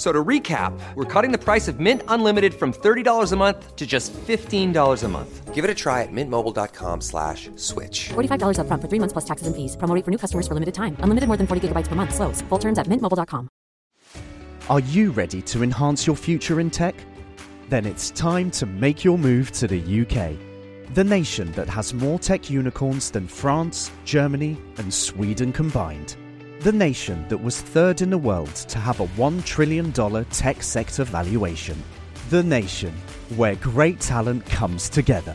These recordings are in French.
So to recap, we're cutting the price of Mint Unlimited from $30 a month to just $15 a month. Give it a try at mintmobile.com slash switch. $45 up front for three months plus taxes and fees. Promo rate for new customers for limited time. Unlimited more than 40 gigabytes per month. Slows. Full terms at mintmobile.com. Are you ready to enhance your future in tech? Then it's time to make your move to the UK. The nation that has more tech unicorns than France, Germany, and Sweden combined. The nation that was third in the world to have a $1 trillion tech sector valuation. The nation where great talent comes together.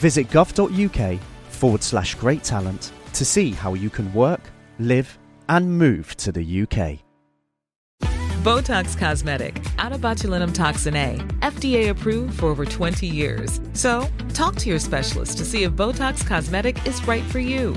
Visit gov.uk forward slash great talent to see how you can work, live, and move to the UK. Botox Cosmetic, out of botulinum toxin A, FDA approved for over 20 years. So, talk to your specialist to see if Botox Cosmetic is right for you.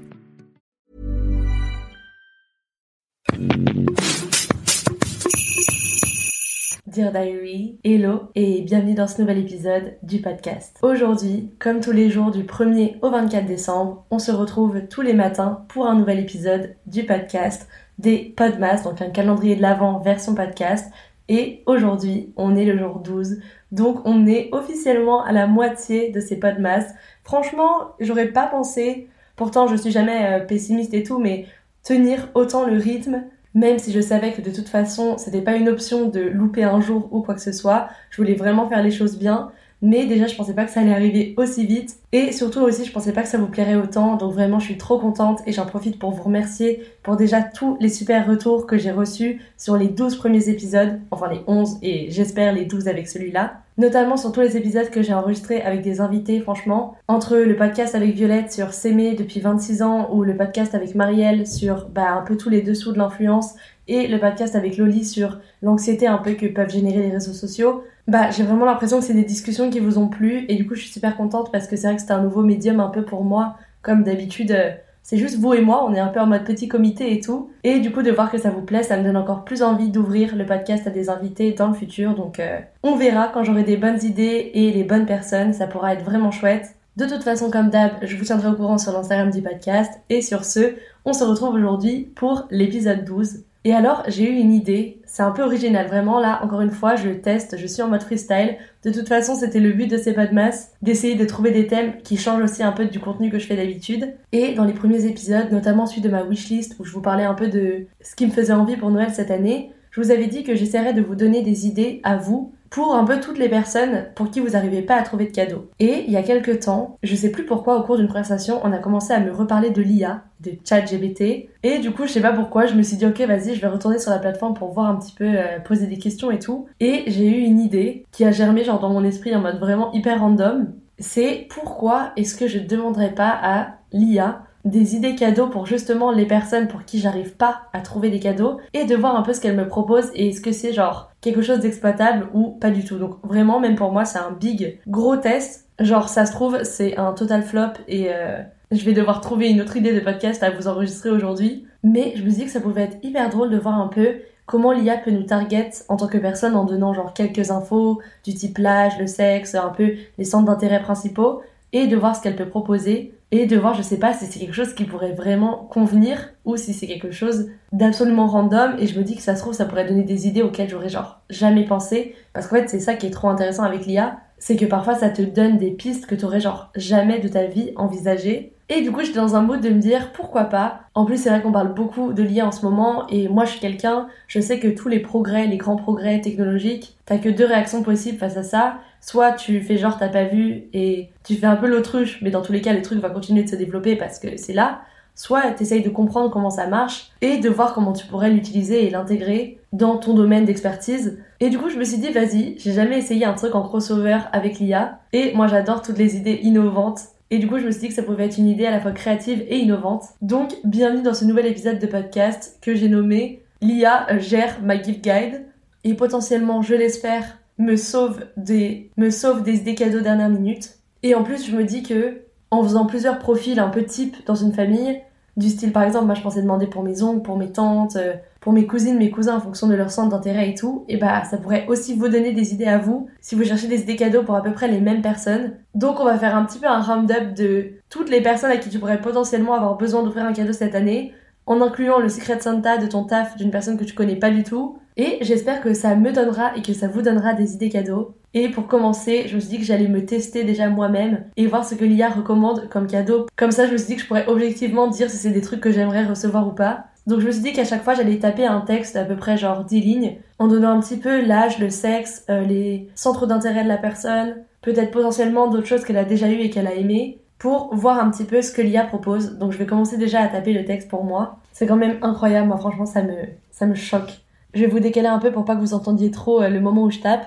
Diary, hello et bienvenue dans ce nouvel épisode du podcast. Aujourd'hui, comme tous les jours du 1er au 24 décembre, on se retrouve tous les matins pour un nouvel épisode du podcast des Podmas, donc un calendrier de l'avant version podcast. Et aujourd'hui, on est le jour 12, donc on est officiellement à la moitié de ces Podmas. Franchement, j'aurais pas pensé, pourtant je suis jamais euh, pessimiste et tout, mais tenir autant le rythme même si je savais que de toute façon, c'était pas une option de louper un jour ou quoi que ce soit. Je voulais vraiment faire les choses bien. Mais déjà, je pensais pas que ça allait arriver aussi vite. Et surtout aussi, je pensais pas que ça vous plairait autant. Donc vraiment, je suis trop contente et j'en profite pour vous remercier pour déjà tous les super retours que j'ai reçus sur les 12 premiers épisodes. Enfin, les 11 et j'espère les 12 avec celui-là. Notamment sur tous les épisodes que j'ai enregistrés avec des invités, franchement. Entre le podcast avec Violette sur S'aimer depuis 26 ans ou le podcast avec Marielle sur bah, un peu tous les dessous de l'influence et le podcast avec Loli sur l'anxiété un peu que peuvent générer les réseaux sociaux, bah j'ai vraiment l'impression que c'est des discussions qui vous ont plu et du coup je suis super contente parce que c'est vrai que c'est un nouveau médium un peu pour moi comme d'habitude euh, c'est juste vous et moi, on est un peu en mode petit comité et tout. Et du coup, de voir que ça vous plaît, ça me donne encore plus envie d'ouvrir le podcast à des invités dans le futur. Donc, euh, on verra quand j'aurai des bonnes idées et les bonnes personnes. Ça pourra être vraiment chouette. De toute façon, comme d'hab, je vous tiendrai au courant sur l'Instagram du podcast. Et sur ce, on se retrouve aujourd'hui pour l'épisode 12. Et alors, j'ai eu une idée, c'est un peu original, vraiment là, encore une fois, je teste, je suis en mode freestyle. De toute façon, c'était le but de ces podmas, d'essayer de trouver des thèmes qui changent aussi un peu du contenu que je fais d'habitude. Et dans les premiers épisodes, notamment celui de ma wishlist, où je vous parlais un peu de ce qui me faisait envie pour Noël cette année, je vous avais dit que j'essaierais de vous donner des idées à vous pour un peu toutes les personnes pour qui vous n'arrivez pas à trouver de cadeaux. Et il y a quelques temps, je sais plus pourquoi, au cours d'une conversation, on a commencé à me reparler de l'IA, de ChatGPT. Et du coup, je sais pas pourquoi, je me suis dit, ok, vas-y, je vais retourner sur la plateforme pour voir un petit peu, euh, poser des questions et tout. Et j'ai eu une idée qui a germé genre dans mon esprit en mode vraiment hyper random. C'est pourquoi est-ce que je demanderais pas à l'IA des idées cadeaux pour justement les personnes pour qui j'arrive pas à trouver des cadeaux et de voir un peu ce qu'elle me propose et est-ce que c'est genre quelque chose d'exploitable ou pas du tout. Donc vraiment même pour moi c'est un big gros test. Genre ça se trouve c'est un total flop et euh, je vais devoir trouver une autre idée de podcast à vous enregistrer aujourd'hui. Mais je me dis que ça pouvait être hyper drôle de voir un peu comment l'IA peut nous target en tant que personne en donnant genre quelques infos du type l'âge, le sexe, un peu les centres d'intérêt principaux et de voir ce qu'elle peut proposer et de voir, je sais pas si c'est quelque chose qui pourrait vraiment convenir ou si c'est quelque chose d'absolument random et je me dis que ça se trouve ça pourrait donner des idées auxquelles j'aurais genre jamais pensé parce qu'en fait c'est ça qui est trop intéressant avec l'IA, c'est que parfois ça te donne des pistes que t'aurais genre jamais de ta vie envisagées et du coup, j'étais dans un mood de me dire pourquoi pas? En plus, c'est vrai qu'on parle beaucoup de l'IA en ce moment et moi, je suis quelqu'un, je sais que tous les progrès, les grands progrès technologiques, t'as que deux réactions possibles face à ça. Soit tu fais genre t'as pas vu et tu fais un peu l'autruche, mais dans tous les cas, les trucs vont continuer de se développer parce que c'est là. Soit t'essayes de comprendre comment ça marche et de voir comment tu pourrais l'utiliser et l'intégrer dans ton domaine d'expertise. Et du coup, je me suis dit, vas-y, j'ai jamais essayé un truc en crossover avec l'IA. Et moi, j'adore toutes les idées innovantes Et du coup, je me suis dit que ça pouvait être une idée à la fois créative et innovante. Donc, bienvenue dans ce nouvel épisode de podcast que j'ai nommé L'IA gère ma gift guide et potentiellement, je l'espère, me sauve des, me sauve des idées cadeaux dernière minute. Et en plus, je me dis que en faisant plusieurs profils un peu type dans une famille, du style par exemple, moi je pensais demander pour mes oncles, pour mes tantes, euh, pour mes cousines, mes cousins en fonction de leur centre d'intérêt et tout, et bah ça pourrait aussi vous donner des idées à vous si vous cherchez des idées cadeaux pour à peu près les mêmes personnes. Donc on va faire un petit peu un round-up de toutes les personnes à qui tu pourrais potentiellement avoir besoin d'offrir un cadeau cette année, en incluant le Secret Santa de ton taf d'une personne que tu connais pas du tout. Et j'espère que ça me donnera et que ça vous donnera des idées cadeaux. Et pour commencer, je me suis dit que j'allais me tester déjà moi-même et voir ce que l'IA recommande comme cadeau. Comme ça, je me suis dit que je pourrais objectivement dire si c'est des trucs que j'aimerais recevoir ou pas. Donc je me suis dit qu'à chaque fois j'allais taper un texte à peu près genre 10 lignes en donnant un petit peu l'âge, le sexe, euh, les centres d'intérêt de la personne, peut-être potentiellement d'autres choses qu'elle a déjà eues et qu'elle a aimées pour voir un petit peu ce que l'IA propose. Donc je vais commencer déjà à taper le texte pour moi. C'est quand même incroyable, moi franchement ça me, ça me choque. Je vais vous décaler un peu pour pas que vous entendiez trop euh, le moment où je tape.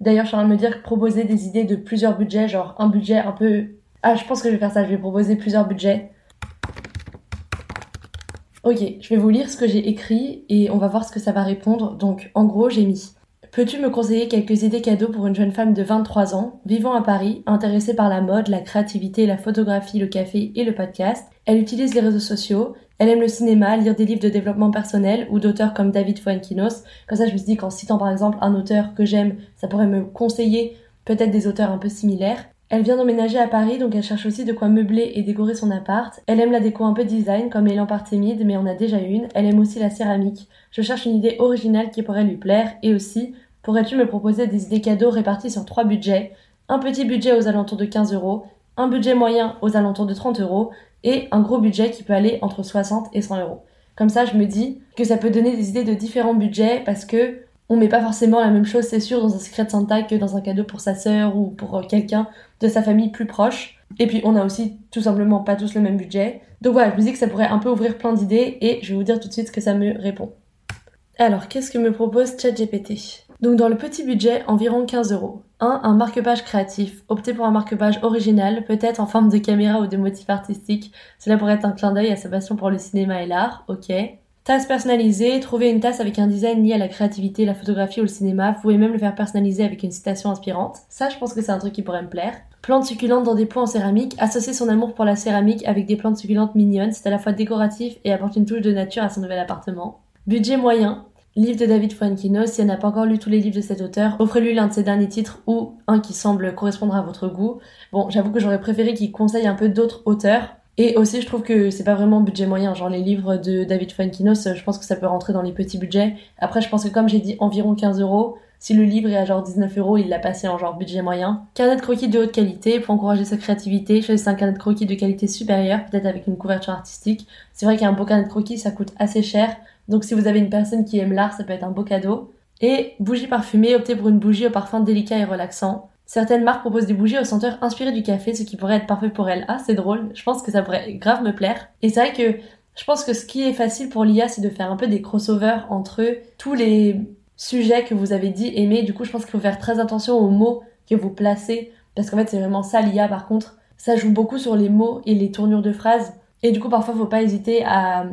D'ailleurs, je suis en train de me dire que proposer des idées de plusieurs budgets, genre un budget un peu... Ah, je pense que je vais faire ça, je vais proposer plusieurs budgets. Ok, je vais vous lire ce que j'ai écrit et on va voir ce que ça va répondre. Donc, en gros, j'ai mis Peux-tu me conseiller quelques idées cadeaux pour une jeune femme de 23 ans, vivant à Paris, intéressée par la mode, la créativité, la photographie, le café et le podcast? Elle utilise les réseaux sociaux, elle aime le cinéma, lire des livres de développement personnel ou d'auteurs comme David Fuenkinos. Comme ça, je me suis dit qu'en citant par exemple un auteur que j'aime, ça pourrait me conseiller peut-être des auteurs un peu similaires. Elle vient d'emménager à Paris, donc elle cherche aussi de quoi meubler et décorer son appart. Elle aime la déco un peu design, comme les lampes mais on a déjà une. Elle aime aussi la céramique. Je cherche une idée originale qui pourrait lui plaire. Et aussi, pourrais-tu me proposer des idées cadeaux réparties sur trois budgets? Un petit budget aux alentours de 15 euros, un budget moyen aux alentours de 30 euros, et un gros budget qui peut aller entre 60 et 100 euros. Comme ça, je me dis que ça peut donner des idées de différents budgets parce que on met pas forcément la même chose, c'est sûr, dans un secret de Santa que dans un cadeau pour sa sœur ou pour euh, quelqu'un de sa famille plus proche. Et puis on a aussi tout simplement pas tous le même budget. Donc voilà, je me dis que ça pourrait un peu ouvrir plein d'idées et je vais vous dire tout de suite ce que ça me répond. Alors, qu'est-ce que me propose ChatGPT? Donc dans le petit budget, environ 15 euros. 1. Un marque-page créatif. Optez pour un marque-page original, peut-être en forme de caméra ou de motif artistique. Cela pourrait être un clin d'œil à sa passion pour le cinéma et l'art. Ok. Tasse personnalisée, trouvez une tasse avec un design lié à la créativité, la photographie ou le cinéma. Vous pouvez même le faire personnaliser avec une citation inspirante. Ça, je pense que c'est un truc qui pourrait me plaire. Plantes succulentes dans des pots en céramique. Associer son amour pour la céramique avec des plantes succulentes mignonnes. C'est à la fois décoratif et apporte une touche de nature à son nouvel appartement. Budget moyen. Livre de David Fuenquinos. Si elle n'a pas encore lu tous les livres de cet auteur, offrez-lui l'un de ses derniers titres ou un qui semble correspondre à votre goût. Bon, j'avoue que j'aurais préféré qu'il conseille un peu d'autres auteurs et aussi, je trouve que c'est pas vraiment budget moyen. Genre, les livres de David Fuenkinos, je pense que ça peut rentrer dans les petits budgets. Après, je pense que comme j'ai dit environ 15 euros, si le livre est à genre 19 euros, il l'a passé en genre budget moyen. Carnet de croquis de haute qualité pour encourager sa créativité. Choisissez un carnet de croquis de qualité supérieure, peut-être avec une couverture artistique. C'est vrai qu'un beau carnet de croquis, ça coûte assez cher. Donc si vous avez une personne qui aime l'art, ça peut être un beau cadeau. Et bougie parfumée, optez pour une bougie au parfum délicat et relaxant. Certaines marques proposent des bougies au senteur inspiré du café, ce qui pourrait être parfait pour elles. Ah, c'est drôle. Je pense que ça pourrait grave me plaire. Et c'est vrai que je pense que ce qui est facile pour l'IA, c'est de faire un peu des crossovers entre tous les sujets que vous avez dit aimer. Du coup, je pense qu'il faut faire très attention aux mots que vous placez. Parce qu'en fait, c'est vraiment ça l'IA par contre. Ça joue beaucoup sur les mots et les tournures de phrases. Et du coup, parfois, faut pas hésiter à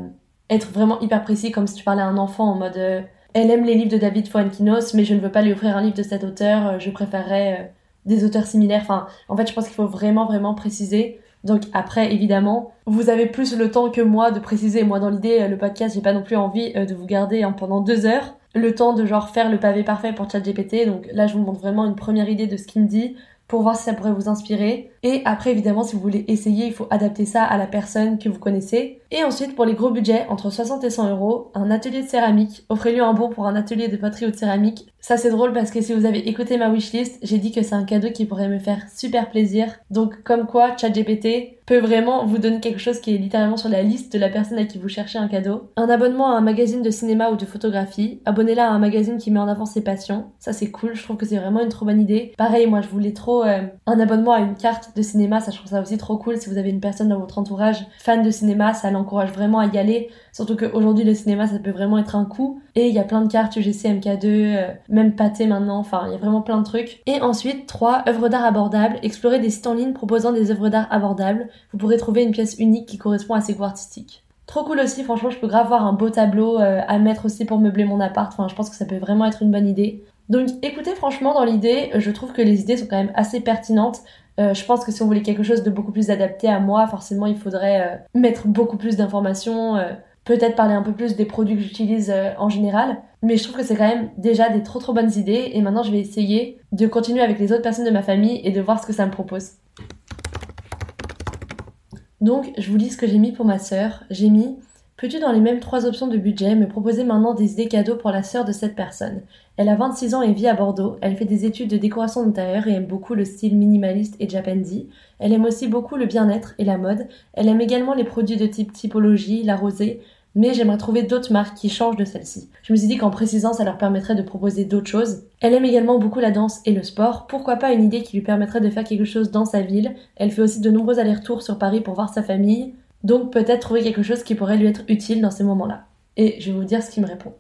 être vraiment hyper précis, comme si tu parlais à un enfant en mode euh, Elle aime les livres de David Fuenkinos, mais je ne veux pas lui offrir un livre de cet auteur, euh, je préférerais euh, des auteurs similaires. Enfin, en fait, je pense qu'il faut vraiment, vraiment préciser. Donc après, évidemment, vous avez plus le temps que moi de préciser. Moi, dans l'idée, le podcast, j'ai pas non plus envie de vous garder hein, pendant deux heures. Le temps de genre faire le pavé parfait pour ChatGPT. Donc là, je vous montre vraiment une première idée de ce qu'il me dit pour voir si ça pourrait vous inspirer. Et après, évidemment, si vous voulez essayer, il faut adapter ça à la personne que vous connaissez. Et ensuite, pour les gros budgets, entre 60 et 100 euros, un atelier de céramique. Offrez-lui un bon pour un atelier de poterie ou de céramique. Ça, c'est drôle parce que si vous avez écouté ma wishlist, j'ai dit que c'est un cadeau qui pourrait me faire super plaisir. Donc, comme quoi, ChatGPT peut vraiment vous donner quelque chose qui est littéralement sur la liste de la personne à qui vous cherchez un cadeau. Un abonnement à un magazine de cinéma ou de photographie. Abonnez-la à un magazine qui met en avant ses passions. Ça, c'est cool. Je trouve que c'est vraiment une trop bonne idée. Pareil, moi, je voulais trop euh, un abonnement à une carte de cinéma, ça je trouve ça aussi trop cool. Si vous avez une personne dans votre entourage fan de cinéma, ça l'encourage vraiment à y aller. Surtout qu'aujourd'hui le cinéma ça peut vraiment être un coup. Et il y a plein de cartes UGC MK2, euh, même pâté maintenant, enfin il y a vraiment plein de trucs. Et ensuite, 3. œuvres d'art abordables. Explorer des sites en ligne proposant des œuvres d'art abordables. Vous pourrez trouver une pièce unique qui correspond à ses goûts artistiques. Trop cool aussi, franchement, je peux grave voir un beau tableau euh, à mettre aussi pour meubler mon appart. Enfin, je pense que ça peut vraiment être une bonne idée. Donc écoutez, franchement, dans l'idée, je trouve que les idées sont quand même assez pertinentes. Euh, je pense que si on voulait quelque chose de beaucoup plus adapté à moi, forcément, il faudrait euh, mettre beaucoup plus d'informations, peut-être parler un peu plus des produits que j'utilise en général. Mais je trouve que c'est quand même déjà des trop trop bonnes idées. Et maintenant, je vais essayer de continuer avec les autres personnes de ma famille et de voir ce que ça me propose. Donc, je vous lis ce que j'ai mis pour ma sœur. J'ai mis Peux-tu, dans les mêmes trois options de budget, me proposer maintenant des idées cadeaux pour la sœur de cette personne? Elle a 26 ans et vit à Bordeaux. Elle fait des études de décoration d'intérieur et aime beaucoup le style minimaliste et japandi. Elle aime aussi beaucoup le bien-être et la mode. Elle aime également les produits de type typologie, la rosée, mais j'aimerais trouver d'autres marques qui changent de celle-ci. Je me suis dit qu'en précisant, ça leur permettrait de proposer d'autres choses. Elle aime également beaucoup la danse et le sport. Pourquoi pas une idée qui lui permettrait de faire quelque chose dans sa ville? Elle fait aussi de nombreux allers-retours sur Paris pour voir sa famille. Donc peut-être trouver quelque chose qui pourrait lui être utile dans ces moments-là. Et je vais vous dire ce qu'il me répond.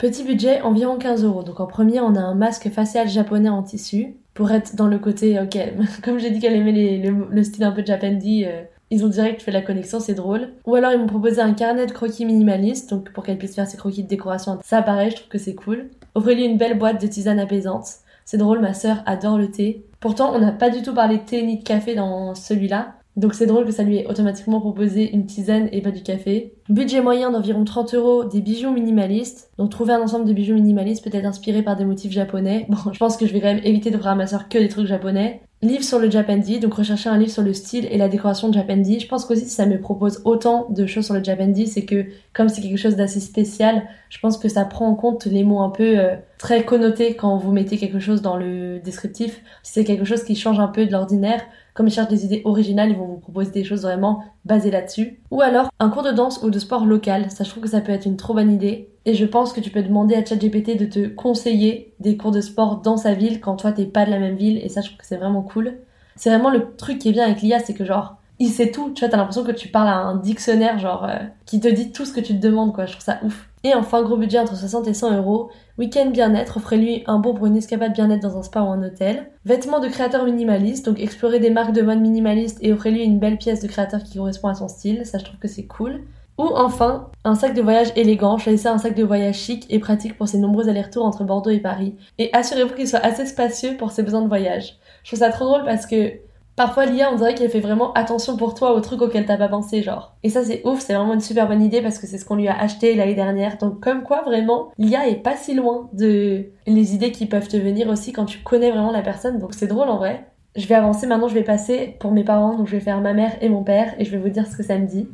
Petit budget, environ 15 euros. Donc en premier, on a un masque facial japonais en tissu. Pour être dans le côté, ok, comme j'ai dit qu'elle aimait le, style un peu japandi, euh, ils ont direct fait la connexion, c'est drôle. Ou alors ils m'ont proposé un carnet de croquis minimaliste, donc pour qu'elle puisse faire ses croquis de décoration. Ça pareil, je trouve que c'est cool. Offrez-lui une belle boîte de tisane apaisante. C'est drôle, ma sœur adore le thé. Pourtant, on n'a pas du tout parlé de thé ni de café dans celui-là. Donc c'est drôle que ça lui ait automatiquement proposé une tisane et pas du café. Budget moyen d'environ 30 euros, des bijoux minimalistes. Donc trouver un ensemble de bijoux minimalistes peut-être inspiré par des motifs japonais. Bon, je pense que je vais quand même éviter d'offrir à ma que des trucs japonais. Livre sur le Japandi, donc rechercher un livre sur le style et la décoration de Japandi. Je pense qu'aussi si ça me propose autant de choses sur le Japandi, c'est que comme c'est quelque chose d'assez spécial, je pense que ça prend en compte les mots un peu euh, très connotés quand vous mettez quelque chose dans le descriptif. Si c'est quelque chose qui change un peu de l'ordinaire, comme ils cherchent des idées originales, ils vont vous proposer des choses vraiment basées là-dessus. Ou alors un cours de danse ou de sport local, ça je trouve que ça peut être une trop bonne idée. Et je pense que tu peux demander à ChatGPT de te conseiller des cours de sport dans sa ville quand toi t'es pas de la même ville. Et ça je trouve que c'est vraiment cool. C'est vraiment le truc qui est bien avec l'IA, c'est que genre il sait tout. Tu vois, t'as l'impression que tu parles à un dictionnaire, genre, euh, qui te dit tout ce que tu te demandes, quoi. Je trouve ça ouf. Et enfin, gros budget entre 60 et 100 euros. Week-end bien-être, offrez-lui un bon pour une escapade bien-être dans un spa ou un hôtel. Vêtements de créateur minimaliste, donc explorer des marques de mode minimaliste et offrez-lui une belle pièce de créateur qui correspond à son style. Ça, je trouve que c'est cool. Ou enfin, un sac de voyage élégant. Choisissez un sac de voyage chic et pratique pour ses nombreux allers-retours entre Bordeaux et Paris. Et assurez-vous qu'il soit assez spacieux pour ses besoins de voyage. Je trouve ça trop drôle parce que Parfois, l'IA, on dirait qu'elle fait vraiment attention pour toi aux trucs auxquels t'as pas pensé, genre. Et ça, c'est ouf, c'est vraiment une super bonne idée parce que c'est ce qu'on lui a acheté l'année dernière. Donc, comme quoi, vraiment, l'IA est pas si loin de les idées qui peuvent te venir aussi quand tu connais vraiment la personne. Donc, c'est drôle en vrai. Je vais avancer maintenant, je vais passer pour mes parents. Donc, je vais faire ma mère et mon père et je vais vous dire ce que ça me dit.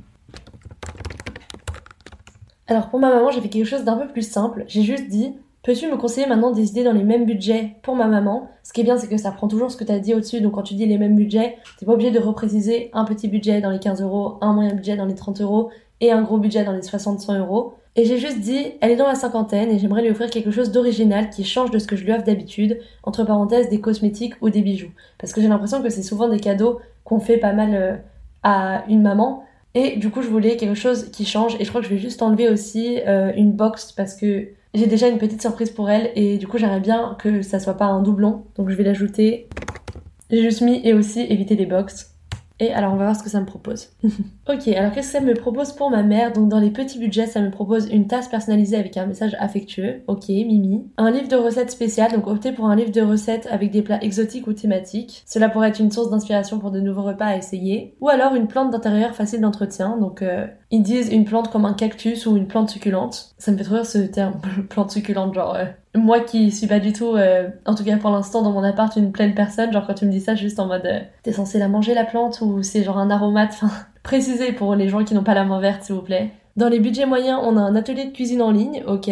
Alors, pour ma maman, j'ai fait quelque chose d'un peu plus simple. J'ai juste dit Peux-tu me conseiller maintenant des idées dans les mêmes budgets pour ma maman? Ce qui est bien, c'est que ça prend toujours ce que tu as dit au-dessus. Donc quand tu dis les mêmes budgets, t'es pas obligé de repréciser un petit budget dans les 15 euros, un moyen budget dans les 30 euros et un gros budget dans les 60-100 euros. Et j'ai juste dit, elle est dans la cinquantaine et j'aimerais lui offrir quelque chose d'original qui change de ce que je lui offre d'habitude, entre parenthèses des cosmétiques ou des bijoux. Parce que j'ai l'impression que c'est souvent des cadeaux qu'on fait pas mal euh, à une maman. Et du coup, je voulais quelque chose qui change. Et je crois que je vais juste enlever aussi euh, une box parce que j'ai déjà une petite surprise pour elle et du coup j'aimerais bien que ça soit pas un doublon. Donc je vais l'ajouter. J'ai juste mis et aussi éviter les box. Et alors on va voir ce que ça me propose. ok, alors qu'est-ce que ça me propose pour ma mère? Donc dans les petits budgets, ça me propose une tasse personnalisée avec un message affectueux. Ok, Mimi. Un livre de recettes spécial, donc optez pour un livre de recettes avec des plats exotiques ou thématiques. Cela pourrait être une source d'inspiration pour de nouveaux repas à essayer. Ou alors une plante d'intérieur facile d'entretien, donc euh, ils disent une plante comme un cactus ou une plante succulente. Ça me fait trop rire ce terme, plante succulente, genre... Euh, moi qui suis pas du tout, euh, en tout cas pour l'instant dans mon appart, une pleine personne, genre quand tu me dis ça juste en mode euh, t'es censé la manger la plante ou c'est genre un aromate, enfin précisez pour les gens qui n'ont pas la main verte s'il vous plaît. Dans les budgets moyens, on a un atelier de cuisine en ligne, ok.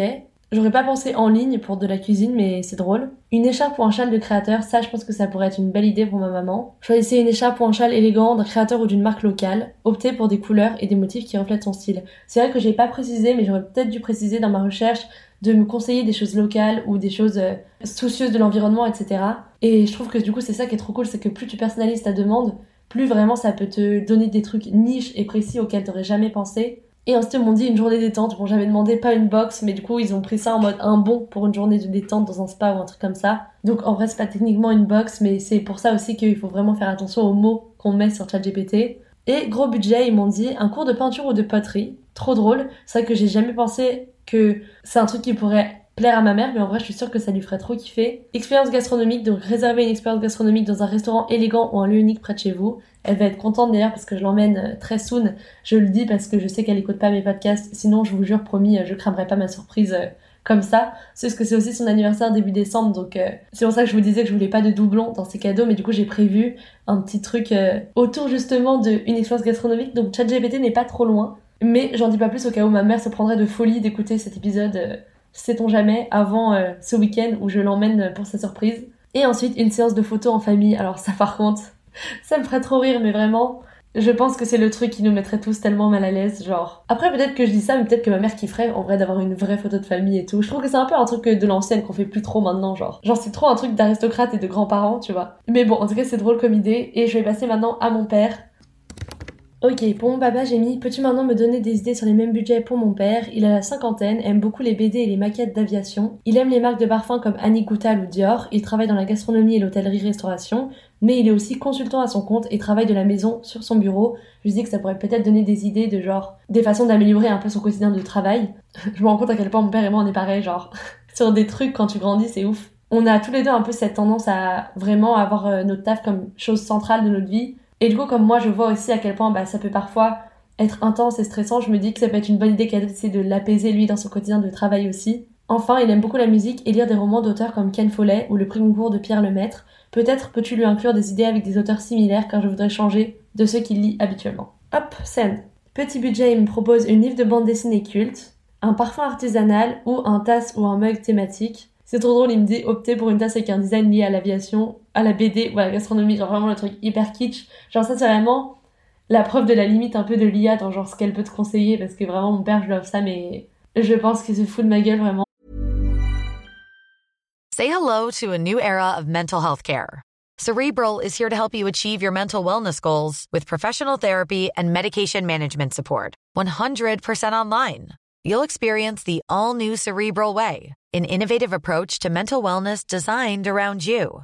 J'aurais pas pensé en ligne pour de la cuisine, mais c'est drôle. Une écharpe ou un châle de créateur, ça je pense que ça pourrait être une belle idée pour ma maman. Choisissez une écharpe ou un châle élégant d'un créateur ou d'une marque locale. Optez pour des couleurs et des motifs qui reflètent son style. C'est vrai que j'ai pas précisé, mais j'aurais peut-être dû préciser dans ma recherche de me conseiller des choses locales ou des choses euh, soucieuses de l'environnement, etc. Et je trouve que du coup c'est ça qui est trop cool, c'est que plus tu personnalises ta demande, plus vraiment ça peut te donner des trucs niches et précis auxquels t'aurais jamais pensé. Et ensuite ils m'ont dit une journée détente. Bon j'avais demandé pas une box, mais du coup ils ont pris ça en mode un bon pour une journée de détente dans un spa ou un truc comme ça. Donc en vrai c'est pas techniquement une box, mais c'est pour ça aussi qu'il faut vraiment faire attention aux mots qu'on met sur ChatGPT. Et gros budget, ils m'ont dit un cours de peinture ou de poterie. Trop drôle. C'est vrai que j'ai jamais pensé que c'est un truc qui pourrait plaire à ma mère, mais en vrai, je suis sûre que ça lui ferait trop kiffer. Expérience gastronomique, donc réserver une expérience gastronomique dans un restaurant élégant ou un lieu unique près de chez vous. Elle va être contente d'ailleurs parce que je l'emmène euh, très soon. Je le dis parce que je sais qu'elle écoute pas mes podcasts. Sinon, je vous jure, promis, euh, je cramerai pas ma surprise euh, comme ça. C'est parce que c'est aussi son anniversaire début décembre, donc c'est pour ça que je vous disais que je voulais pas de doublons dans ces cadeaux, mais du coup j'ai prévu un petit truc autour justement d'une expérience gastronomique. Donc ChatGPT n'est pas trop loin, mais j'en dis pas plus au cas où ma mère se prendrait de folie d'écouter cet épisode sait-on jamais, avant euh, ce week-end où je l'emmène pour sa surprise. Et ensuite, une séance de photos en famille. Alors ça par contre, ça me ferait trop rire, mais vraiment, je pense que c'est le truc qui nous mettrait tous tellement mal à l'aise, genre. Après, peut-être que je dis ça, mais peut-être que ma mère kifferait en vrai d'avoir une vraie photo de famille et tout. Je trouve que c'est un peu un truc de l'ancienne qu'on fait plus trop maintenant, genre. Genre, c'est trop un truc d'aristocrate et de grands-parents, tu vois. Mais bon, en tout cas, c'est drôle comme idée. Et je vais passer maintenant à mon père. Ok, pour mon papa, j'ai mis Peux-tu maintenant me donner des idées sur les mêmes budgets pour mon père? Il a la cinquantaine, aime beaucoup les BD et les maquettes d'aviation. Il aime les marques de parfums comme Annie Goutal ou Dior. Il travaille dans la gastronomie et l'hôtellerie-restauration. Mais il est aussi consultant à son compte et travaille de la maison sur son bureau. Je dis que ça pourrait peut-être donner des idées de genre, des façons d'améliorer un peu son quotidien de travail. Je me rends compte à quel point mon père et moi on est pareil, genre, sur des trucs quand tu grandis, c'est ouf. On a tous les deux un peu cette tendance à vraiment avoir euh, notre taf comme chose centrale de notre vie et du coup, comme moi, je vois aussi à quel point bah, ça peut parfois être intense et stressant, je me dis que ça peut être une bonne idée qu'elle essaie de l'apaiser lui dans son quotidien de travail aussi. Enfin, il aime beaucoup la musique et lire des romans d'auteurs comme Ken Follett ou Le Prix Goncourt de Pierre Lemaître. Peut-être peux-tu lui inclure des idées avec des auteurs similaires car je voudrais changer de ceux qu'il lit habituellement. Hop, send. Petit budget, il me propose une livre de bande dessinée culte, un parfum artisanal ou un tasse ou un mug thématique. C'est trop drôle, il me dit opter pour une tasse avec un design lié à l'aviation, à la BD ou à la gastronomie, genre vraiment le truc hyper kitsch. Genre ça c'est vraiment la preuve de la limite un peu de l'IA dans genre ce qu'elle peut te conseiller parce que vraiment mon père je lui ça mais je pense qu'il se fout de ma gueule vraiment. Say hello to a new era of mental health care. Cerebral is here to help you achieve your mental wellness goals with professional therapy and medication management support. 100% online. You'll experience the all new Cerebral way an innovative approach to mental wellness designed around you.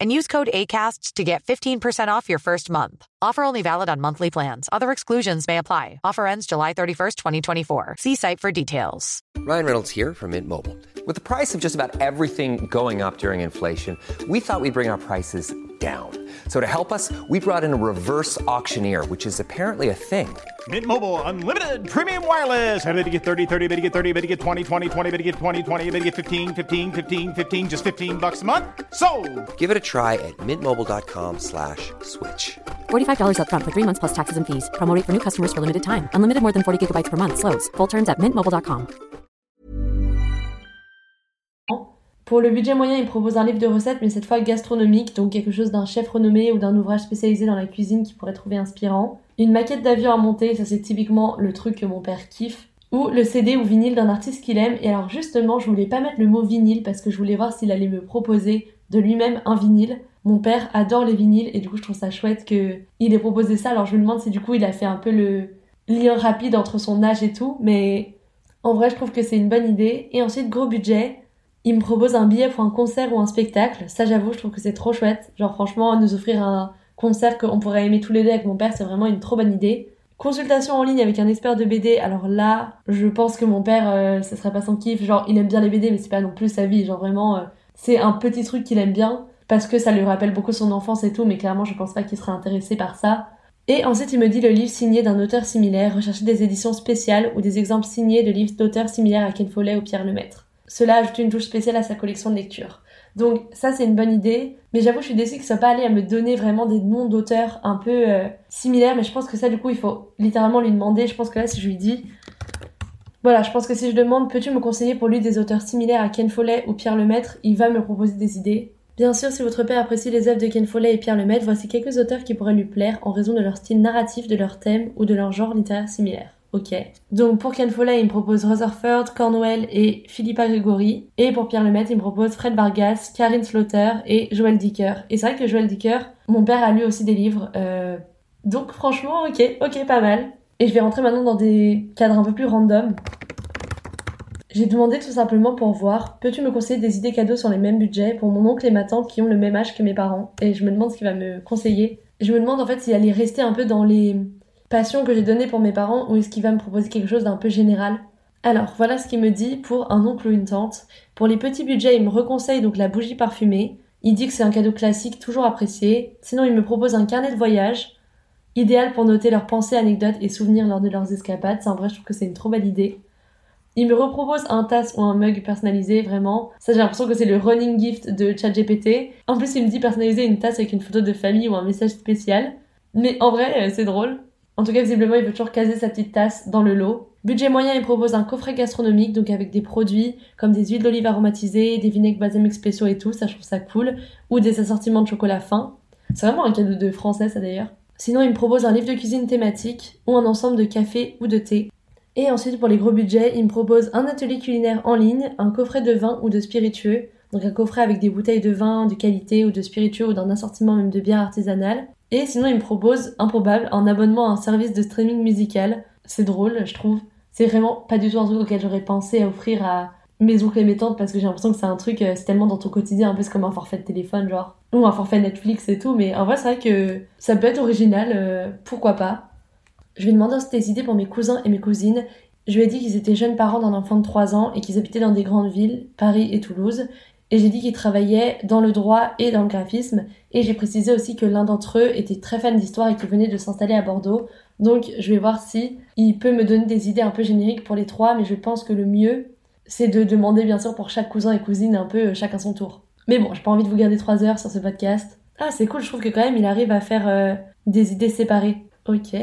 and use code ACasts to get 15% off your first month. Offer only valid on monthly plans. Other exclusions may apply. Offer ends July 31st, 2024. See site for details. Ryan Reynolds here from Mint Mobile. With the price of just about everything going up during inflation, we thought we'd bring our prices down. So to help us, we brought in a reverse auctioneer, which is apparently a thing. Mint Mobile unlimited premium wireless. Ready to get 30, 30, bit to get 30, bit to get 20, 20, 20, bit to get 20, 20, bit to get 15, 15, 15, 15 just 15 bucks a month. So, Give it a try at mintmobile.com/switch. slash $45 upfront for three months plus taxes and fees. For new customers for limited time. Unlimited more than 40 gigabytes per month. Slows. Full terms at mintmobile.com. Pour le budget moyen, il propose un livre de recettes, mais cette fois gastronomique, donc quelque chose d'un chef renommé ou d'un ouvrage spécialisé dans la cuisine qui pourrait trouver inspirant. Une maquette d'avion à monter, ça c'est typiquement le truc que mon père kiffe. Ou le CD ou vinyle d'un artiste qu'il aime. Et alors justement, je voulais pas mettre le mot vinyle parce que je voulais voir s'il allait me proposer de lui-même un vinyle. Mon père adore les vinyles et du coup je trouve ça chouette qu'il ait proposé ça. Alors je me demande si du coup il a fait un peu le lien rapide entre son âge et tout. Mais en vrai je trouve que c'est une bonne idée. Et ensuite gros budget. Il me propose un billet pour un concert ou un spectacle. Ça j'avoue je trouve que c'est trop chouette. Genre franchement nous offrir un concert qu'on pourrait aimer tous les deux avec mon père c'est vraiment une trop bonne idée. Consultation en ligne avec un expert de BD, alors là, je pense que mon père, euh, ce serait pas son kiff. Genre, il aime bien les BD, mais c'est pas non plus sa vie. Genre, vraiment, euh, c'est un petit truc qu'il aime bien, parce que ça lui rappelle beaucoup son enfance et tout, mais clairement, je pense pas qu'il serait intéressé par ça. Et ensuite, il me dit le livre signé d'un auteur similaire, rechercher des éditions spéciales ou des exemples signés de livres d'auteurs similaires à Ken Follett ou Pierre Lemaître. Cela ajoute une touche spéciale à sa collection de lecture. Donc ça c'est une bonne idée, mais j'avoue je suis déçue qu'il soit pas allé à me donner vraiment des noms d'auteurs un peu euh, similaires, mais je pense que ça du coup il faut littéralement lui demander, je pense que là si je lui dis... Voilà, je pense que si je demande peux-tu me conseiller pour lui des auteurs similaires à Ken Follett ou Pierre Lemaître, il va me proposer des idées. Bien sûr, si votre père apprécie les œuvres de Ken Follett et Pierre Lemaître, voici quelques auteurs qui pourraient lui plaire en raison de leur style narratif, de leur thème ou de leur genre littéraire similaire. Ok. Donc pour Ken Follett, il me propose Rutherford, Cornwell et Philippa Gregory. Et pour Pierre Lemaitre, il me propose Fred Vargas, Karine Slaughter et Joël Dicker. Et c'est vrai que Joël Dicker, mon père a lu aussi des livres. Euh... Donc franchement, ok, ok, pas mal. Et je vais rentrer maintenant dans des cadres un peu plus random. J'ai demandé tout simplement pour voir, peux-tu me conseiller des idées cadeaux sur les mêmes budgets pour mon oncle et ma tante qui ont le même âge que mes parents? Et je me demande ce qu'il va me conseiller. Je me demande en fait s'il allait rester un peu dans les passions que j'ai données pour mes parents ou est-ce qu'il va me proposer quelque chose d'un peu général? Alors voilà ce qu'il me dit pour un oncle ou une tante. Pour les petits budgets, il me reconseille donc la bougie parfumée. Il dit que c'est un cadeau classique toujours apprécié. Sinon, il me propose un carnet de voyage, idéal pour noter leurs pensées, anecdotes et souvenirs lors de leurs escapades. C'est en vrai, je trouve que c'est une trop belle idée. Il me repropose un tasse ou un mug personnalisé, vraiment. Ça, j'ai l'impression que c'est le running gift de ChatGPT. En plus, il me dit personnaliser une tasse avec une photo de famille ou un message spécial. Mais en vrai, euh, c'est drôle. En tout cas, visiblement, il veut toujours caser sa petite tasse dans le lot. Budget moyen, il propose un coffret gastronomique, donc avec des produits comme des huiles d'olive aromatisées, des vinaigres balsamiques spéciaux et tout, ça je trouve ça cool, ou des assortiments de chocolat fin. C'est vraiment un cadeau de français, ça d'ailleurs. Sinon, il me propose un livre de cuisine thématique ou un ensemble de café ou de thé. Et ensuite, pour les gros budgets, il me propose un atelier culinaire en ligne, un coffret de vin ou de spiritueux, donc un coffret avec des bouteilles de vin de qualité ou de spiritueux ou d'un assortiment même de bière artisanale. Et sinon, il me propose, improbable, un abonnement à un service de streaming musical. C'est drôle, je trouve. C'est vraiment pas du tout un truc auquel j'aurais pensé à offrir à mes oncles et mes tantes parce que j'ai l'impression que c'est un truc, euh, c'est tellement dans ton quotidien, un peu comme un forfait de téléphone, genre. Ou un forfait Netflix et tout, mais en vrai, c'est vrai que ça peut être original, euh, pourquoi pas. Je lui ai demandé aussi des idées pour mes cousins et mes cousines. Je lui ai dit qu'ils étaient jeunes parents d'un enfant de 3 ans et qu'ils habitaient dans des grandes villes, Paris et Toulouse. Et j'ai dit qu'ils travaillaient dans le droit et dans le graphisme. Et j'ai précisé aussi que l'un d'entre eux était très fan d'histoire et qu'il venait de s'installer à Bordeaux. Donc je vais voir si il peut me donner des idées un peu génériques pour les trois, mais je pense que le mieux, c'est de demander bien sûr pour chaque cousin et cousine un peu euh, chacun son tour. Mais bon, j'ai pas envie de vous garder 3 heures sur ce podcast. Ah, c'est cool, je trouve que quand même il arrive à faire euh, des idées séparées. Ok.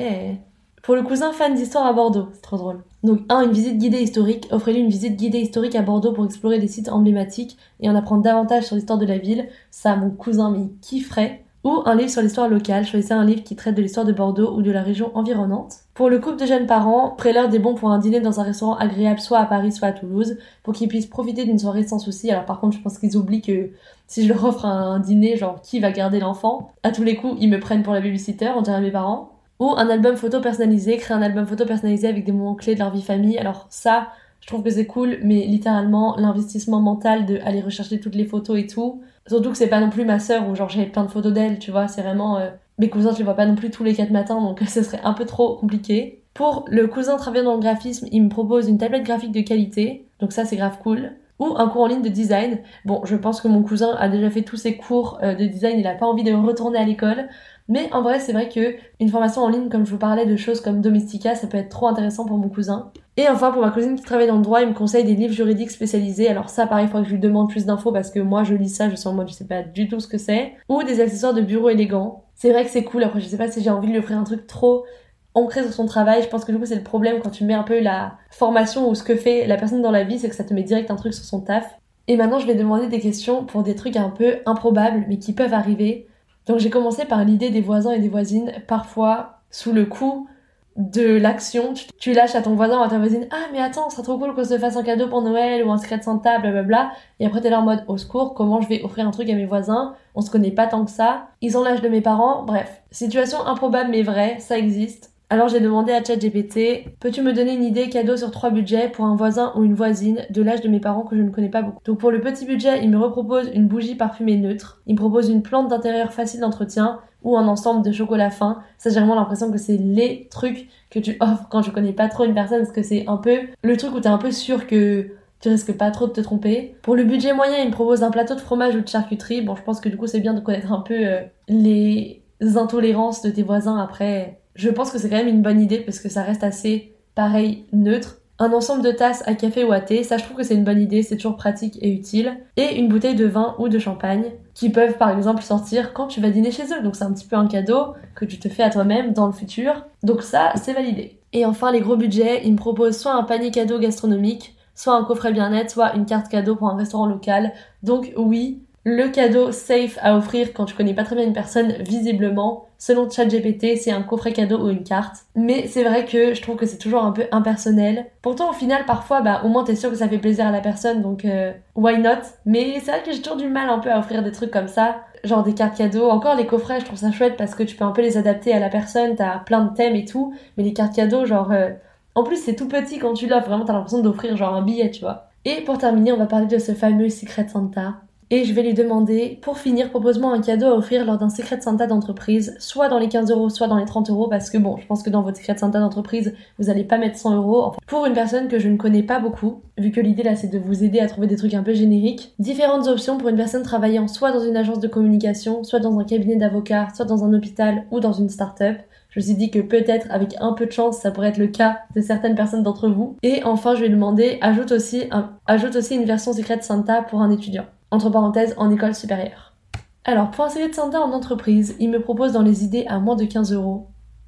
Pour le cousin fan d'histoire à Bordeaux, c'est trop drôle. Donc 1. Une visite guidée historique. Offrez-lui une visite guidée historique à Bordeaux pour explorer des sites emblématiques et en apprendre davantage sur l'histoire de la ville. Ça, mon cousin m'y kifferait. Ou un livre sur l'histoire locale. Choisissez un livre qui traite de l'histoire de Bordeaux ou de la région environnante. Pour le couple de jeunes parents, près-leur des bons pour un dîner dans un restaurant agréable soit à Paris soit à Toulouse pour qu'ils puissent profiter d'une soirée sans souci. Alors par contre, je pense qu'ils oublient que si je leur offre un dîner, genre qui va garder l'enfant? À tous les coups, ils me prennent pour la babysitter, on dirait mes parents ou un album photo personnalisé, créer un album photo personnalisé avec des moments clés de leur vie famille. Alors ça, je trouve que c'est cool, mais littéralement l'investissement mental de aller rechercher toutes les photos et tout. Surtout que c'est pas non plus ma sœur où genre j'ai plein de photos d'elle, tu vois, c'est vraiment euh, mes cousins, je les vois pas non plus tous les quatre matins, donc ce serait un peu trop compliqué. Pour le cousin travaillant dans le graphisme, il me propose une tablette graphique de qualité, donc ça c'est grave cool. Ou un cours en ligne de design. Bon, je pense que mon cousin a déjà fait tous ses cours euh, de design, il a pas envie de retourner à l'école. Mais en vrai, c'est vrai que une formation en ligne, comme je vous parlais de choses comme Domestika, ça peut être trop intéressant pour mon cousin. Et enfin, pour ma cousine qui travaille dans le droit, il me conseille des livres juridiques spécialisés. Alors ça, pareil, il faudrait que je lui demande plus d'infos parce que moi, je lis ça, je suis en mode, je sais pas du tout ce que c'est. Ou des accessoires de bureau élégants. C'est vrai que c'est cool. Après, je sais pas si j'ai envie de lui offrir un truc trop ancré sur son travail. Je pense que du coup, c'est le problème quand tu mets un peu la formation ou ce que fait la personne dans la vie, c'est que ça te met direct un truc sur son taf. Et maintenant, je vais demander des questions pour des trucs un peu improbables, mais qui peuvent arriver. Donc j'ai commencé par l'idée des voisins et des voisines, parfois sous le coup de l'action, tu, lâches à ton voisin ou à ta voisine Ah mais attends, ça serait trop cool qu'on se fasse un cadeau pour Noël ou un secret de Santa, blablabla. Et après t'es là en mode au secours, comment je vais offrir un truc à mes voisins? On se connaît pas tant que ça. Ils ont l'âge de mes parents. Bref, situation improbable mais vraie, ça existe. Alors j'ai demandé à ChatGPT, peux-tu me donner une idée cadeau sur trois budgets pour un voisin ou une voisine de l'âge de mes parents que je ne connais pas beaucoup? Donc pour le petit budget, il me repropose une bougie parfumée neutre, il me propose une plante d'intérieur facile d'entretien ou un ensemble de chocolat fin. Ça j'ai vraiment l'impression que c'est les trucs que tu offres quand je connais pas trop une personne parce que c'est un peu le truc où t'es un peu sûr que tu risques pas trop de te tromper. Pour le budget moyen, il me propose un plateau de fromage ou de charcuterie. Bon, je pense que du coup c'est bien de connaître un peu euh, les intolérances de tes voisins après je pense que c'est quand même une bonne idée parce que ça reste assez pareil neutre. un ensemble de tasses à café ou à thé, ça je trouve que c'est une bonne idée, c'est toujours pratique et utile, et une bouteille de vin ou de champagne qui peuvent par exemple sortir quand tu vas dîner chez eux. Donc c'est un petit peu un cadeau que tu te fais à toi-même dans le futur. Donc ça, c'est validé. Et enfin, les gros budgets, ils me proposent soit un panier cadeau gastronomique, soit un coffret bien-être, soit une carte cadeau pour un restaurant local. Donc oui, le cadeau safe à offrir quand tu connais pas très bien une personne, visiblement, selon ChatGPT, c'est un coffret cadeau ou une carte. Mais c'est vrai que je trouve que c'est toujours un peu impersonnel. Pourtant, au final, parfois, bah, au moins t'es sûr que ça fait plaisir à la personne, donc euh, why not? Mais c'est vrai que j'ai toujours du mal un peu à offrir des trucs comme ça, genre des cartes cadeaux. Encore les coffrets, je trouve ça chouette parce que tu peux un peu les adapter à la personne, t'as plein de thèmes et tout. Mais les cartes cadeaux, genre, euh, en plus c'est tout petit quand tu l'offres, vraiment t'as l'impression d'offrir genre un billet, tu vois. Et pour terminer, on va parler de ce fameux Secret Santa et je vais lui demander, pour finir, propose-moi un cadeau à offrir lors d'un Secret Santa d'entreprise, soit dans les 15 euros, soit dans les 30 euros, parce que bon, je pense que dans votre Secret Santa d'entreprise, vous allez pas mettre 100 euros. pour une personne que je ne connais pas beaucoup, vu que l'idée là c'est de vous aider à trouver des trucs un peu génériques, différentes options pour une personne travaillant soit dans une agence de communication, soit dans un cabinet d'avocat, soit dans un hôpital ou dans une start-up. Je me suis dit que peut-être avec un peu de chance, ça pourrait être le cas de certaines personnes d'entre vous. Et enfin, je vais demander, ajoute aussi, ajoute aussi une version Secret Santa pour un étudiant entre parenthèses, en école supérieure. Alors, pour un CV de Santa en entreprise, il me propose dans les idées à moins de 15 euros,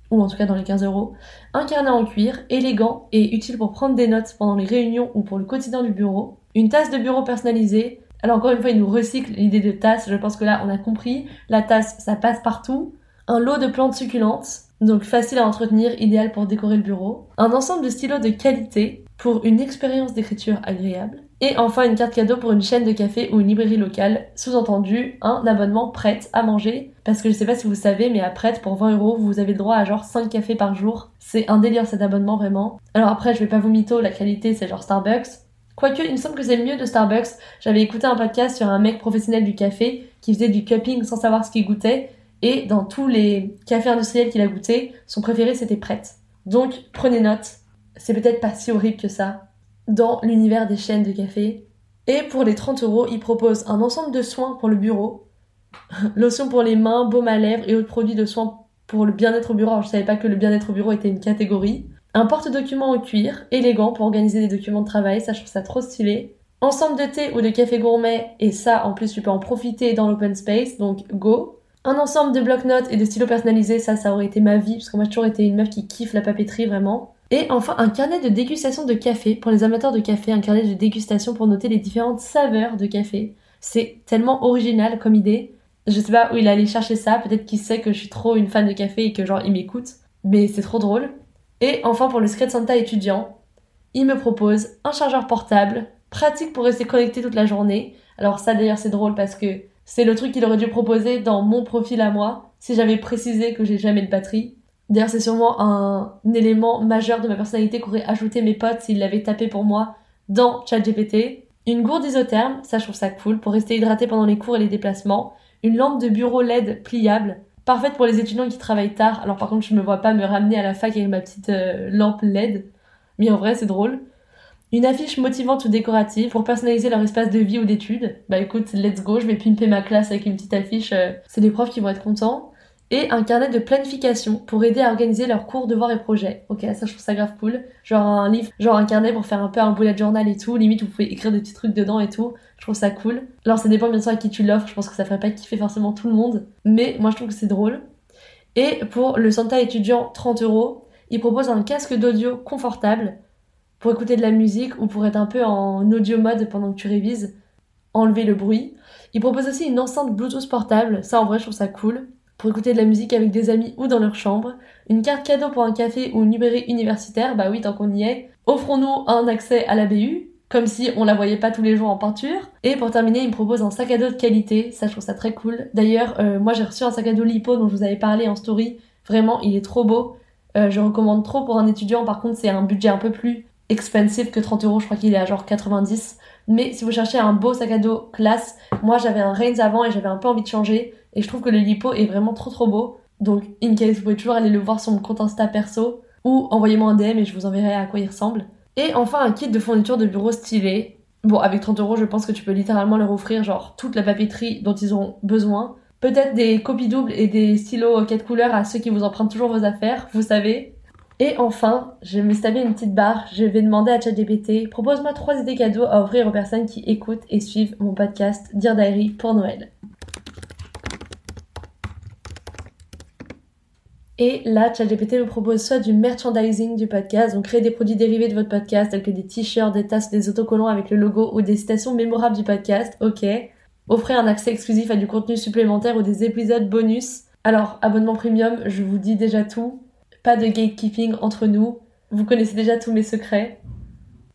ou en tout cas dans les 15 euros, un carnet en cuir, élégant et utile pour prendre des notes pendant les réunions ou pour le quotidien du bureau, une tasse de bureau personnalisée. Alors encore une fois, il nous recycle l'idée de tasse, je pense que là on a compris, la tasse ça passe partout, un lot de plantes succulentes, donc facile à entretenir, idéal pour décorer le bureau, un ensemble de stylos de qualité pour une expérience d'écriture agréable, et enfin, une carte cadeau pour une chaîne de café ou une librairie locale, sous-entendu un abonnement prête à manger. Parce que je sais pas si vous savez, mais à prête pour 20 euros, vous avez le droit à genre 5 cafés par jour. C'est un délire cet abonnement vraiment. Alors après, je vais pas vous mytho, la qualité c'est genre Starbucks. Quoique, il me semble que c'est mieux de Starbucks. J'avais écouté un podcast sur un mec professionnel du café qui faisait du cupping sans savoir ce qu'il goûtait. Et dans tous les cafés industriels qu'il a goûté, son préféré c'était prête. Donc, prenez note. C'est peut-être pas si horrible que ça dans l'univers des chaînes de café. Et pour les 30 euros, il propose un ensemble de soins pour le bureau, lotion pour les mains, baume à lèvres et autres produits de soins pour le bien-être au bureau. Alors, je savais pas que le bien-être au bureau était une catégorie. Un porte-documents en cuir, élégant pour organiser des documents de travail, ça je trouve ça trop stylé. Ensemble de thé ou de café gourmet, et ça en plus tu peux en profiter dans l'open space, donc go. Un ensemble de bloc-notes et de stylos personnalisés, ça ça aurait été ma vie, parce que moi j'ai toujours été une meuf qui kiffe la papeterie vraiment. Et enfin, un carnet de dégustation de café pour les amateurs de café, un carnet de dégustation pour noter les différentes saveurs de café. C'est tellement original comme idée. Je sais pas où il allait chercher ça, peut-être qu'il sait que je suis trop une fan de café et que genre il m'écoute, mais c'est trop drôle. Et enfin pour le Secret Santa étudiant, il me propose un chargeur portable, pratique pour rester connecté toute la journée. Alors ça d'ailleurs c'est drôle parce que c'est le truc qu'il aurait dû proposer dans mon profil à moi, si j'avais précisé que j'ai jamais de batterie. D'ailleurs, c'est sûrement un, élément majeur de ma personnalité qu'auraient ajouté mes potes s'ils l'avaient tapé pour moi dans ChatGPT. Une gourde isotherme, ça je trouve ça cool, pour rester hydraté pendant les cours et les déplacements. Une lampe de bureau LED pliable, parfaite pour les étudiants qui travaillent tard. Alors par contre, je me vois pas me ramener à la fac avec ma petite euh, lampe LED, mais en vrai, c'est drôle. Une affiche motivante ou décorative pour personnaliser leur espace de vie ou d'études. Bah écoute, let's go, je vais pimper ma classe avec une petite affiche. Euh, c'est des profs qui vont être contents et un carnet de planification pour aider à organiser leurs cours, devoirs et projets. Ok, ça je trouve ça grave cool. Genre un livre, genre un carnet pour faire un peu un bullet journal et tout. Limite vous pouvez écrire des petits trucs dedans et tout. Je trouve ça cool. Alors ça dépend bien sûr à qui tu l'offres. Je pense que ça ferait pas kiffer forcément tout le monde, mais moi je trouve que c'est drôle. Et pour le Santa étudiant 30 euros, il propose un casque d'audio confortable pour écouter de la musique ou pour être un peu en audio mode pendant que tu révises, enlever le bruit. Il propose aussi une enceinte Bluetooth portable. Ça en vrai je trouve ça cool pour écouter de la musique avec des amis ou dans leur chambre, une carte cadeau pour un café ou une librairie universitaire, bah oui, tant qu'on y est, offrons-nous un accès à la BU, comme si on la voyait pas tous les jours en peinture. Et pour terminer, il me propose un sac à dos de qualité, ça je trouve ça très cool. D'ailleurs, euh, moi j'ai reçu un sac à dos Lipo dont je vous avais parlé en story, vraiment il est trop beau. Euh, je recommande trop pour un étudiant, par contre c'est un budget un peu plus expensive que 30 euros, je crois qu'il est à genre 90. Mais si vous cherchez un beau sac à dos classe, moi j'avais un Reigns avant et j'avais un peu envie de changer. Et je trouve que le lipo est vraiment trop trop beau. Donc, in case, vous pouvez toujours aller le voir sur mon compte Insta perso ou envoyez-moi un DM et je vous enverrai à quoi il ressemble. Et enfin, un kit de fourniture de bureau stylé. Bon, avec 30 euros, je pense que tu peux littéralement leur offrir genre toute la papeterie dont ils ont besoin. Peut-être des copies doubles et des stylos 4 couleurs à ceux qui vous empruntent toujours vos affaires, vous savez. Et enfin, je vais me stabler une petite barre, je vais demander à ChatGPT, propose-moi trois idées cadeaux à offrir aux personnes qui écoutent et suivent mon podcast Dear Diary pour Noël. Et là, ChatGPT me propose soit du merchandising du podcast, donc créer des produits dérivés de votre podcast, tels que des t-shirts, des tasses, des autocollants avec le logo ou des citations mémorables du podcast, ok. Offrir un accès exclusif à du contenu supplémentaire ou des épisodes bonus. Alors, abonnement premium, je vous dis déjà tout, pas de gatekeeping entre nous. Vous connaissez déjà tous mes secrets.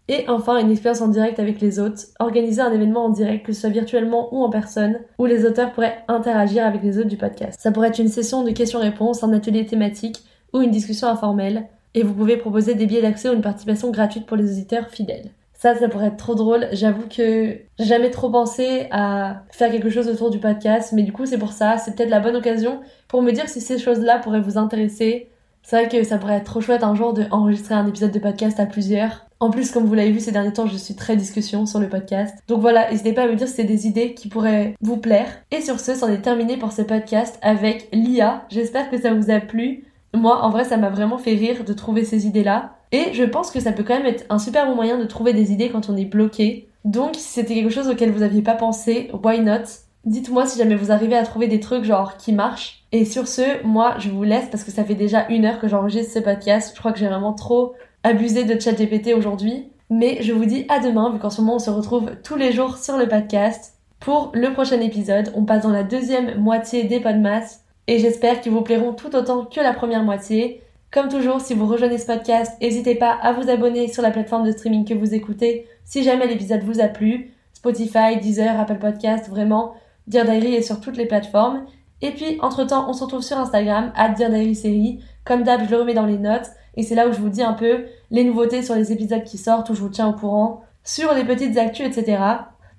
Et enfin, une expérience en direct avec les autres. Organiser un événement en direct, que ce soit virtuellement ou en personne, où les auteurs pourraient interagir avec les autres du podcast. Ça pourrait être une session de questions-réponses, un atelier thématique ou une discussion informelle. Et vous pouvez proposer des billets d'accès ou une participation gratuite pour les auditeurs fidèles. Ça, ça pourrait être trop drôle. J'avoue que j'ai jamais trop pensé à faire quelque chose autour du podcast, mais du coup, c'est pour ça. C'est peut-être la bonne occasion pour me dire si ces choses-là pourraient vous intéresser c'est vrai que ça pourrait être trop chouette un jour d'enregistrer un épisode de podcast à plusieurs. En plus, comme vous l'avez vu ces derniers temps, je suis très discussion sur le podcast. Donc voilà, n'hésitez pas à me dire si c'est des idées qui pourraient vous plaire. Et sur ce, c'en est terminé pour ce podcast avec l'IA. J'espère que ça vous a plu. Moi, en vrai, ça m'a vraiment fait rire de trouver ces idées-là. Et je pense que ça peut quand même être un super bon moyen de trouver des idées quand on est bloqué. Donc, si c'était quelque chose auquel vous aviez pas pensé, why not? Dites-moi si jamais vous arrivez à trouver des trucs genre qui marchent. Et sur ce, moi, je vous laisse parce que ça fait déjà une heure que j'enregistre ce podcast. Je crois que j'ai vraiment trop abusé de ChatGPT aujourd'hui. Mais je vous dis à demain, vu qu'en ce moment on se retrouve tous les jours sur le podcast. Pour le prochain épisode, on passe dans la deuxième moitié des Podmas. Et j'espère qu'ils vous plairont tout autant que la première moitié. Comme toujours, si vous rejoignez ce podcast, n'hésitez pas à vous abonner sur la plateforme de streaming que vous écoutez si jamais l'épisode vous a plu. Spotify, Deezer, Apple Podcast, vraiment, Dear est sur toutes les plateformes. Et puis, entre-temps, on se retrouve sur Instagram, à Dear Série. Comme d'hab, je le remets dans les notes. Et c'est là où je vous dis un peu les nouveautés sur les épisodes qui sortent, où je vous tiens au courant, sur les petites actus, etc.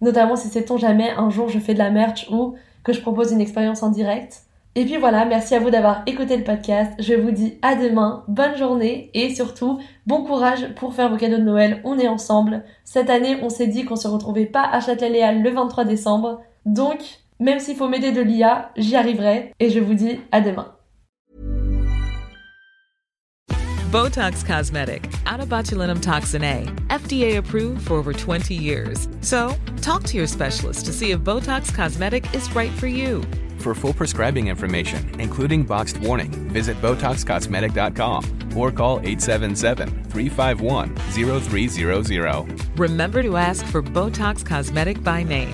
Notamment si c'est ton jamais, un jour je fais de la merch ou que je propose une expérience en direct. Et puis voilà, merci à vous d'avoir écouté le podcast. Je vous dis à demain, bonne journée et surtout bon courage pour faire vos cadeaux de Noël. On est ensemble. Cette année, on s'est dit qu'on se retrouvait pas à Châtelet-Léal le 23 décembre. Donc, même s'il faut m'aider de l'IA, j'y arriverai et je vous dis à demain. Botox Cosmetic, out of botulinum toxin A, FDA approved for over 20 years. So, talk to your specialist to see if Botox Cosmetic is right for you. For full prescribing information, including boxed warning, visit BotoxCosmetic.com or call 877-351-0300. Remember to ask for Botox Cosmetic by name.